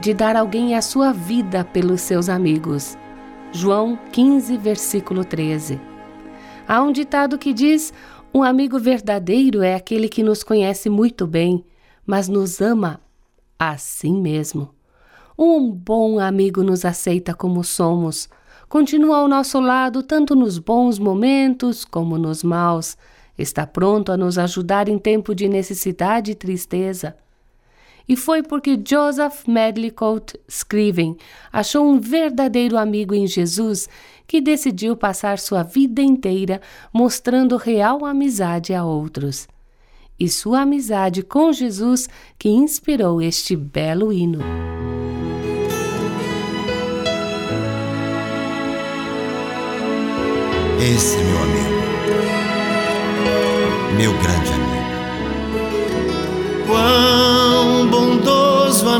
de dar alguém a sua vida pelos seus amigos. João 15, versículo 13. Há um ditado que diz: Um amigo verdadeiro é aquele que nos conhece muito bem, mas nos ama assim mesmo. Um bom amigo nos aceita como somos, continua ao nosso lado tanto nos bons momentos como nos maus Está pronto a nos ajudar em tempo de necessidade e tristeza. E foi porque Joseph Medlicott Scriven achou um verdadeiro amigo em Jesus que decidiu passar sua vida inteira mostrando real amizade a outros. E sua amizade com Jesus que inspirou este belo hino. Esse é meu amigo meu grande amigo. Bondoso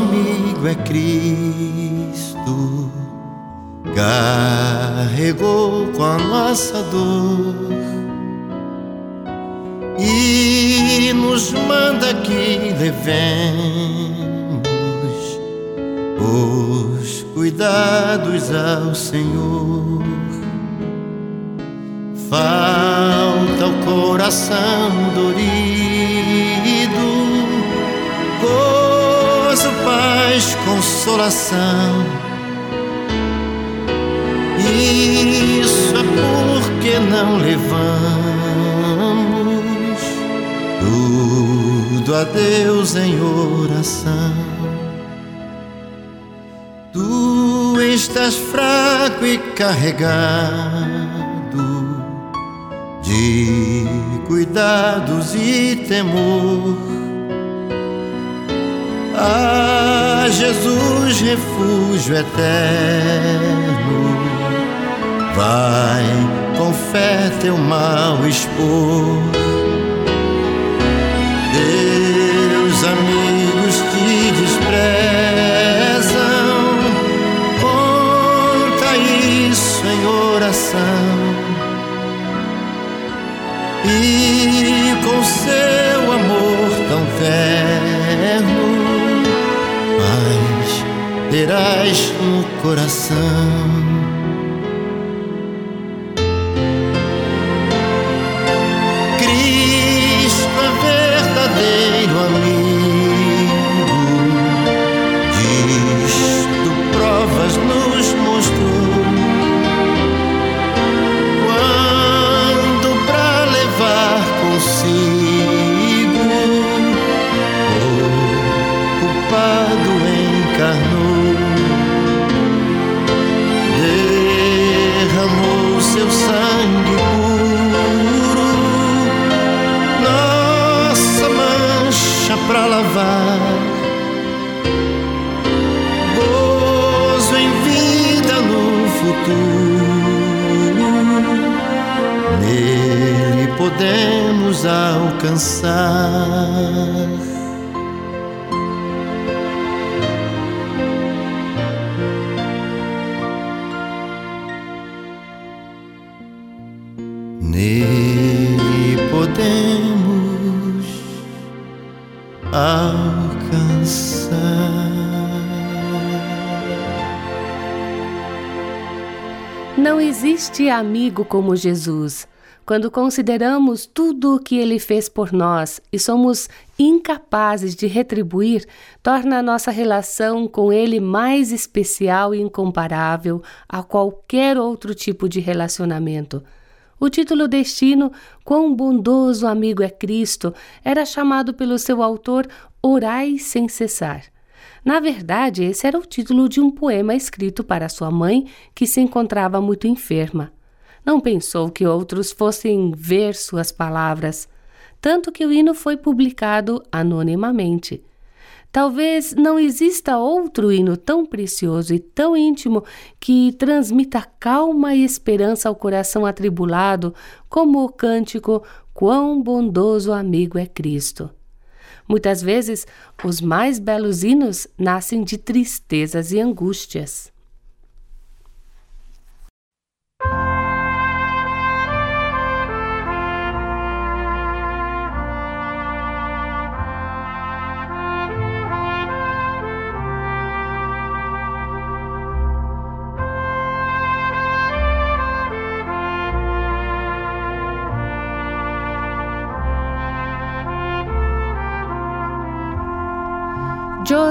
amigo é Cristo, carregou com a nossa dor. E nos manda que levemos os cuidados ao Senhor. Falta o coração dorido, paz, consolação. Isso é porque não levamos tudo a Deus em oração. Tu estás fraco e carregado de cuidados e temor. Ah, Jesus, refúgio eterno, vai com fé teu mal expor. Deus, amigos te desprezam, conta isso em oração e com seu amor tão terno, terás no coração. Nele podemos alcançar. Não existe amigo como Jesus. Quando consideramos tudo o que ele fez por nós e somos incapazes de retribuir, torna a nossa relação com ele mais especial e incomparável a qualquer outro tipo de relacionamento. O título Destino, Quão bondoso amigo é Cristo, era chamado pelo seu autor Orai sem cessar. Na verdade, esse era o título de um poema escrito para sua mãe, que se encontrava muito enferma. Não pensou que outros fossem ver suas palavras, tanto que o hino foi publicado anonimamente. Talvez não exista outro hino tão precioso e tão íntimo que transmita calma e esperança ao coração atribulado como o cântico Quão bondoso amigo é Cristo. Muitas vezes, os mais belos hinos nascem de tristezas e angústias.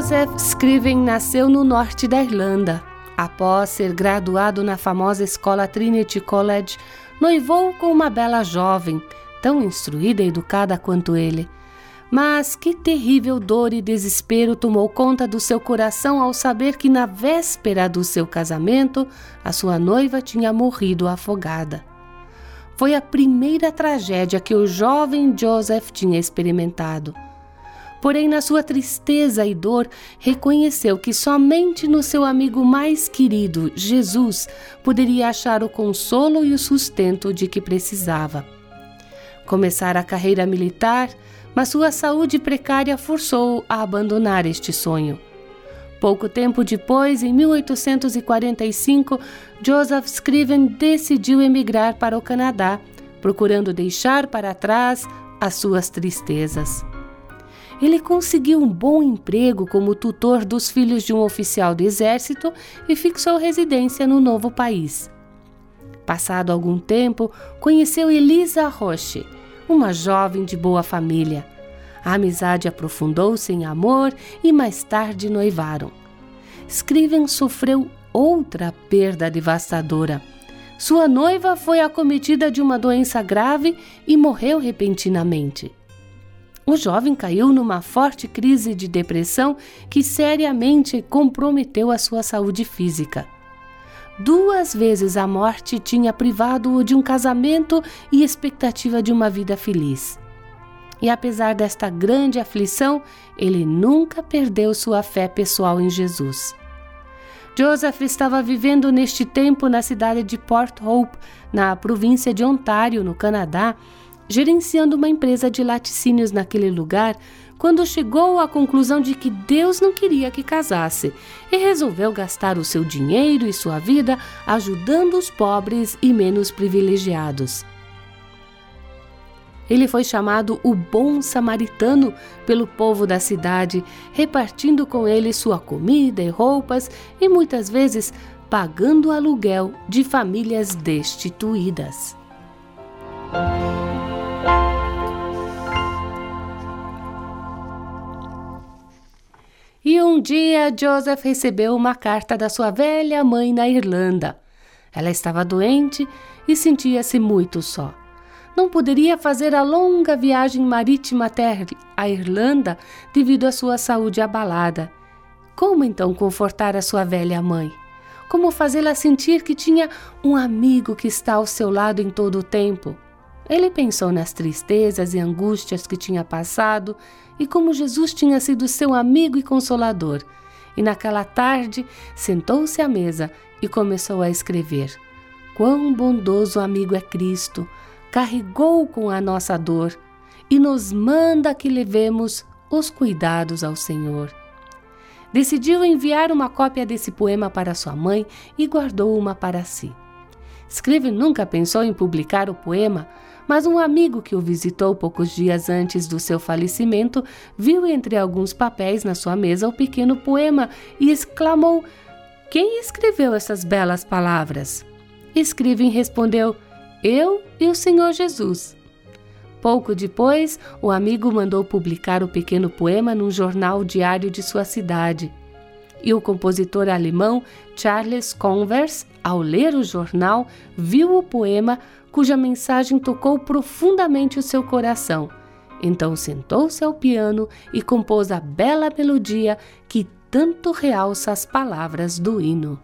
Joseph Scriven nasceu no norte da Irlanda. Após ser graduado na famosa escola Trinity College, noivou com uma bela jovem, tão instruída e educada quanto ele. Mas que terrível dor e desespero tomou conta do seu coração ao saber que, na véspera do seu casamento, a sua noiva tinha morrido afogada. Foi a primeira tragédia que o jovem Joseph tinha experimentado. Porém, na sua tristeza e dor, reconheceu que somente no seu amigo mais querido, Jesus, poderia achar o consolo e o sustento de que precisava. Começara a carreira militar, mas sua saúde precária forçou-o a abandonar este sonho. Pouco tempo depois, em 1845, Joseph Scriven decidiu emigrar para o Canadá, procurando deixar para trás as suas tristezas ele conseguiu um bom emprego como tutor dos filhos de um oficial do exército e fixou residência no novo país. Passado algum tempo, conheceu Elisa Roche, uma jovem de boa família. A amizade aprofundou-se em amor e mais tarde noivaram. Scriven sofreu outra perda devastadora. Sua noiva foi acometida de uma doença grave e morreu repentinamente. O jovem caiu numa forte crise de depressão que seriamente comprometeu a sua saúde física. Duas vezes a morte tinha privado-o de um casamento e expectativa de uma vida feliz. E apesar desta grande aflição, ele nunca perdeu sua fé pessoal em Jesus. Joseph estava vivendo neste tempo na cidade de Port Hope, na província de Ontário, no Canadá, gerenciando uma empresa de laticínios naquele lugar, quando chegou à conclusão de que Deus não queria que casasse e resolveu gastar o seu dinheiro e sua vida ajudando os pobres e menos privilegiados. Ele foi chamado o Bom Samaritano pelo povo da cidade, repartindo com ele sua comida e roupas e muitas vezes pagando aluguel de famílias destituídas. E um dia Joseph recebeu uma carta da sua velha mãe na Irlanda. Ela estava doente e sentia-se muito só. Não poderia fazer a longa viagem marítima até a Irlanda devido à sua saúde abalada. Como então confortar a sua velha mãe? Como fazê-la sentir que tinha um amigo que está ao seu lado em todo o tempo? Ele pensou nas tristezas e angústias que tinha passado e como Jesus tinha sido seu amigo e consolador. E naquela tarde sentou-se à mesa e começou a escrever. Quão bondoso amigo é Cristo! Carregou com a nossa dor e nos manda que levemos os cuidados ao Senhor. Decidiu enviar uma cópia desse poema para sua mãe e guardou uma para si. Scriven nunca pensou em publicar o poema, mas um amigo que o visitou poucos dias antes do seu falecimento viu entre alguns papéis na sua mesa o pequeno poema e exclamou: Quem escreveu essas belas palavras? Scriven respondeu: Eu e o Senhor Jesus. Pouco depois, o amigo mandou publicar o pequeno poema num jornal diário de sua cidade. E o compositor alemão Charles Converse, ao ler o jornal, viu o poema cuja mensagem tocou profundamente o seu coração. Então sentou-se ao piano e compôs a bela melodia que tanto realça as palavras do hino.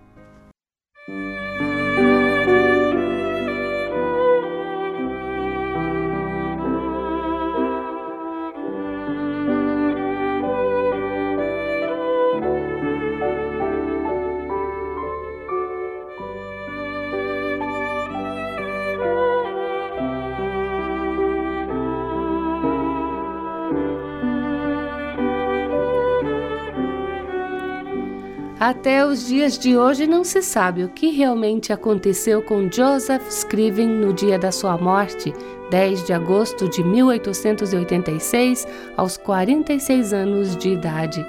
Até os dias de hoje não se sabe o que realmente aconteceu com Joseph Scriven no dia da sua morte, 10 de agosto de 1886, aos 46 anos de idade.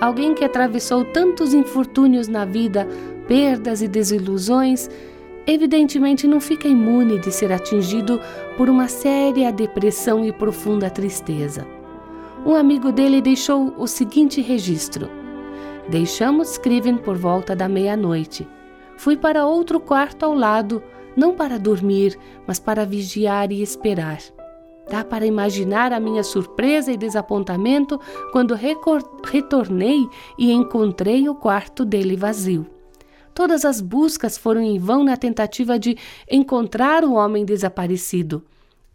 Alguém que atravessou tantos infortúnios na vida, perdas e desilusões, evidentemente não fica imune de ser atingido por uma séria depressão e profunda tristeza. Um amigo dele deixou o seguinte registro: Deixamos Scriven por volta da meia-noite. Fui para outro quarto ao lado, não para dormir, mas para vigiar e esperar. Dá para imaginar a minha surpresa e desapontamento quando retornei e encontrei o quarto dele vazio. Todas as buscas foram em vão na tentativa de encontrar o homem desaparecido,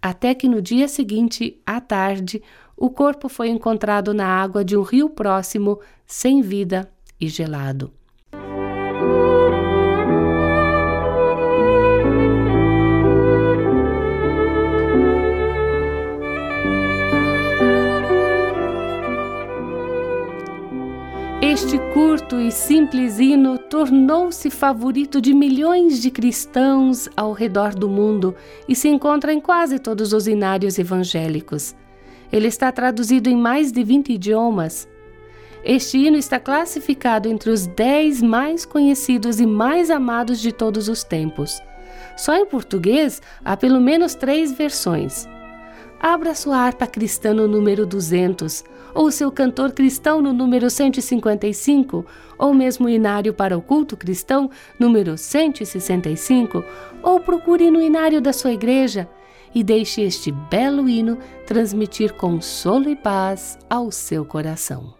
até que no dia seguinte, à tarde, o corpo foi encontrado na água de um rio próximo, sem vida e gelado. Este curto e simples hino tornou-se favorito de milhões de cristãos ao redor do mundo e se encontra em quase todos os inários evangélicos. Ele está traduzido em mais de 20 idiomas. Este hino está classificado entre os 10 mais conhecidos e mais amados de todos os tempos. Só em português há pelo menos três versões. Abra sua harpa cristã no número 200, ou seu cantor cristão no número 155, ou mesmo o inário para o culto cristão número 165, ou procure no inário da sua igreja e deixe este belo hino transmitir consolo e paz ao seu coração.